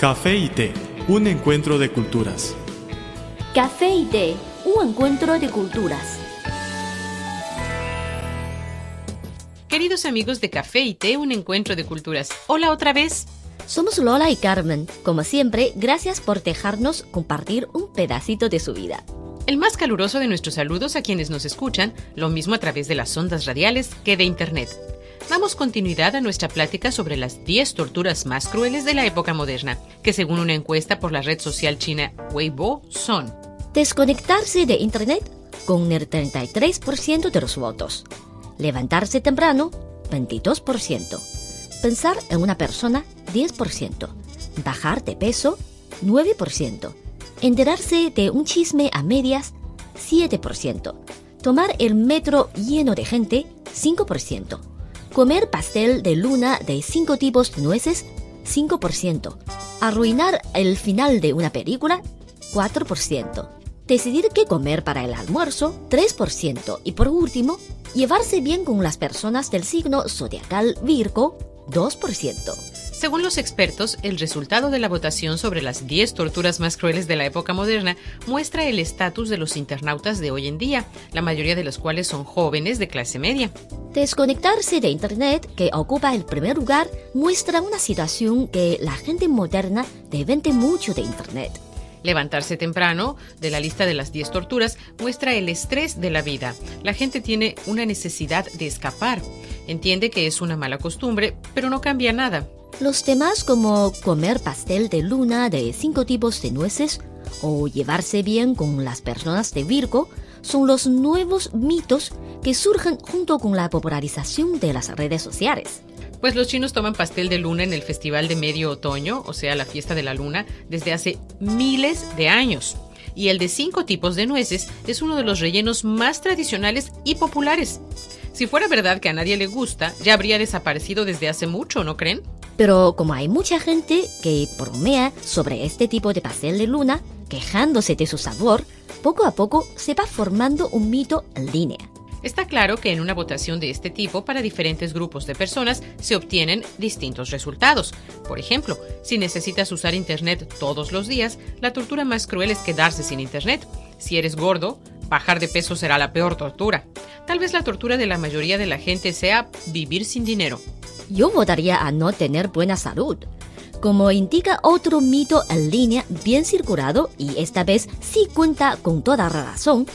Café y té, un encuentro de culturas. Café y té, un encuentro de culturas. Queridos amigos de Café y Té, un encuentro de culturas. Hola otra vez. Somos Lola y Carmen. Como siempre, gracias por dejarnos compartir un pedacito de su vida. El más caluroso de nuestros saludos a quienes nos escuchan, lo mismo a través de las ondas radiales que de Internet. Damos continuidad a nuestra plática sobre las 10 torturas más crueles de la época moderna, que según una encuesta por la red social china Weibo son Desconectarse de Internet con el 33% de los votos. Levantarse temprano, 22%. Pensar en una persona, 10%. Bajar de peso, 9%. Enterarse de un chisme a medias, 7%. Tomar el metro lleno de gente, 5%. Comer pastel de luna de 5 tipos de nueces, 5%. Arruinar el final de una película, 4%. Decidir qué comer para el almuerzo, 3%. Y por último, llevarse bien con las personas del signo zodiacal Virgo, 2%. Según los expertos, el resultado de la votación sobre las 10 torturas más crueles de la época moderna muestra el estatus de los internautas de hoy en día, la mayoría de los cuales son jóvenes de clase media. Desconectarse de Internet, que ocupa el primer lugar, muestra una situación que la gente moderna depende mucho de Internet. Levantarse temprano, de la lista de las 10 torturas, muestra el estrés de la vida. La gente tiene una necesidad de escapar. Entiende que es una mala costumbre, pero no cambia nada. Los temas como comer pastel de luna de cinco tipos de nueces o llevarse bien con las personas de Virgo son los nuevos mitos que surgen junto con la popularización de las redes sociales. Pues los chinos toman pastel de luna en el Festival de Medio Otoño, o sea, la fiesta de la luna, desde hace miles de años. Y el de cinco tipos de nueces es uno de los rellenos más tradicionales y populares. Si fuera verdad que a nadie le gusta, ya habría desaparecido desde hace mucho, ¿no creen? Pero como hay mucha gente que bromea sobre este tipo de pastel de luna, quejándose de su sabor, poco a poco se va formando un mito en línea. Está claro que en una votación de este tipo para diferentes grupos de personas se obtienen distintos resultados. Por ejemplo, si necesitas usar Internet todos los días, la tortura más cruel es quedarse sin Internet. Si eres gordo, bajar de peso será la peor tortura. Tal vez la tortura de la mayoría de la gente sea vivir sin dinero. Yo votaría a no tener buena salud. Como indica otro mito en línea bien circulado, y esta vez sí cuenta con toda razón,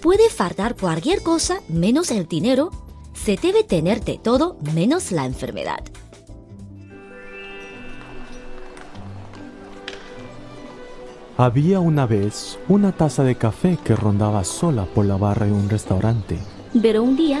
puede faltar cualquier cosa menos el dinero, se debe tener de todo menos la enfermedad. Había una vez una taza de café que rondaba sola por la barra de un restaurante. Pero un día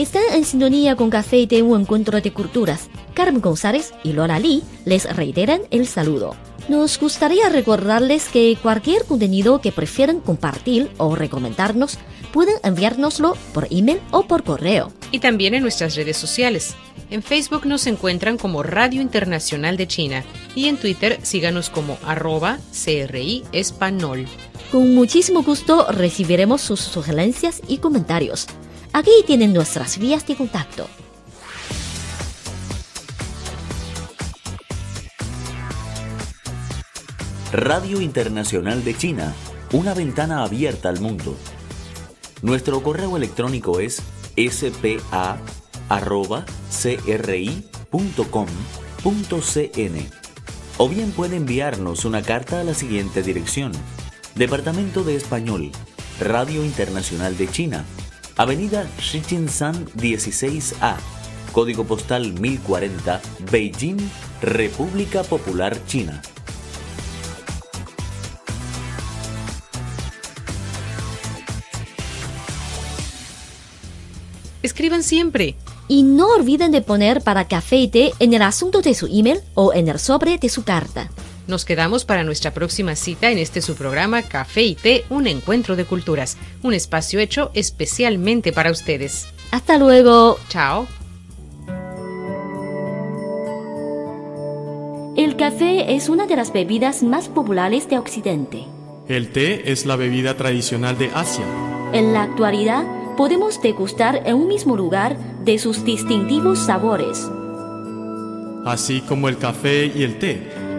Están en sintonía con Café Té, un encuentro de culturas. Carmen González y Lola Lee les reiteran el saludo. Nos gustaría recordarles que cualquier contenido que prefieran compartir o recomendarnos pueden enviárnoslo por email o por correo. Y también en nuestras redes sociales. En Facebook nos encuentran como Radio Internacional de China y en Twitter síganos como arroba CRI Espanol. Con muchísimo gusto recibiremos sus sugerencias y comentarios. Aquí tienen nuestras vías de contacto. Radio Internacional de China, una ventana abierta al mundo. Nuestro correo electrónico es spa.cri.com.cn o bien puede enviarnos una carta a la siguiente dirección. Departamento de Español, Radio Internacional de China, Avenida Shichinshan 16A, Código Postal 1040, Beijing, República Popular China. Escriban siempre. Y no olviden de poner para café y té en el asunto de su email o en el sobre de su carta. Nos quedamos para nuestra próxima cita en este su programa Café y Té, un encuentro de culturas, un espacio hecho especialmente para ustedes. Hasta luego. Chao. El café es una de las bebidas más populares de Occidente. El té es la bebida tradicional de Asia. En la actualidad, podemos degustar en un mismo lugar de sus distintivos sabores. Así como el café y el té,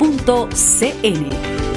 espanol.cri.cn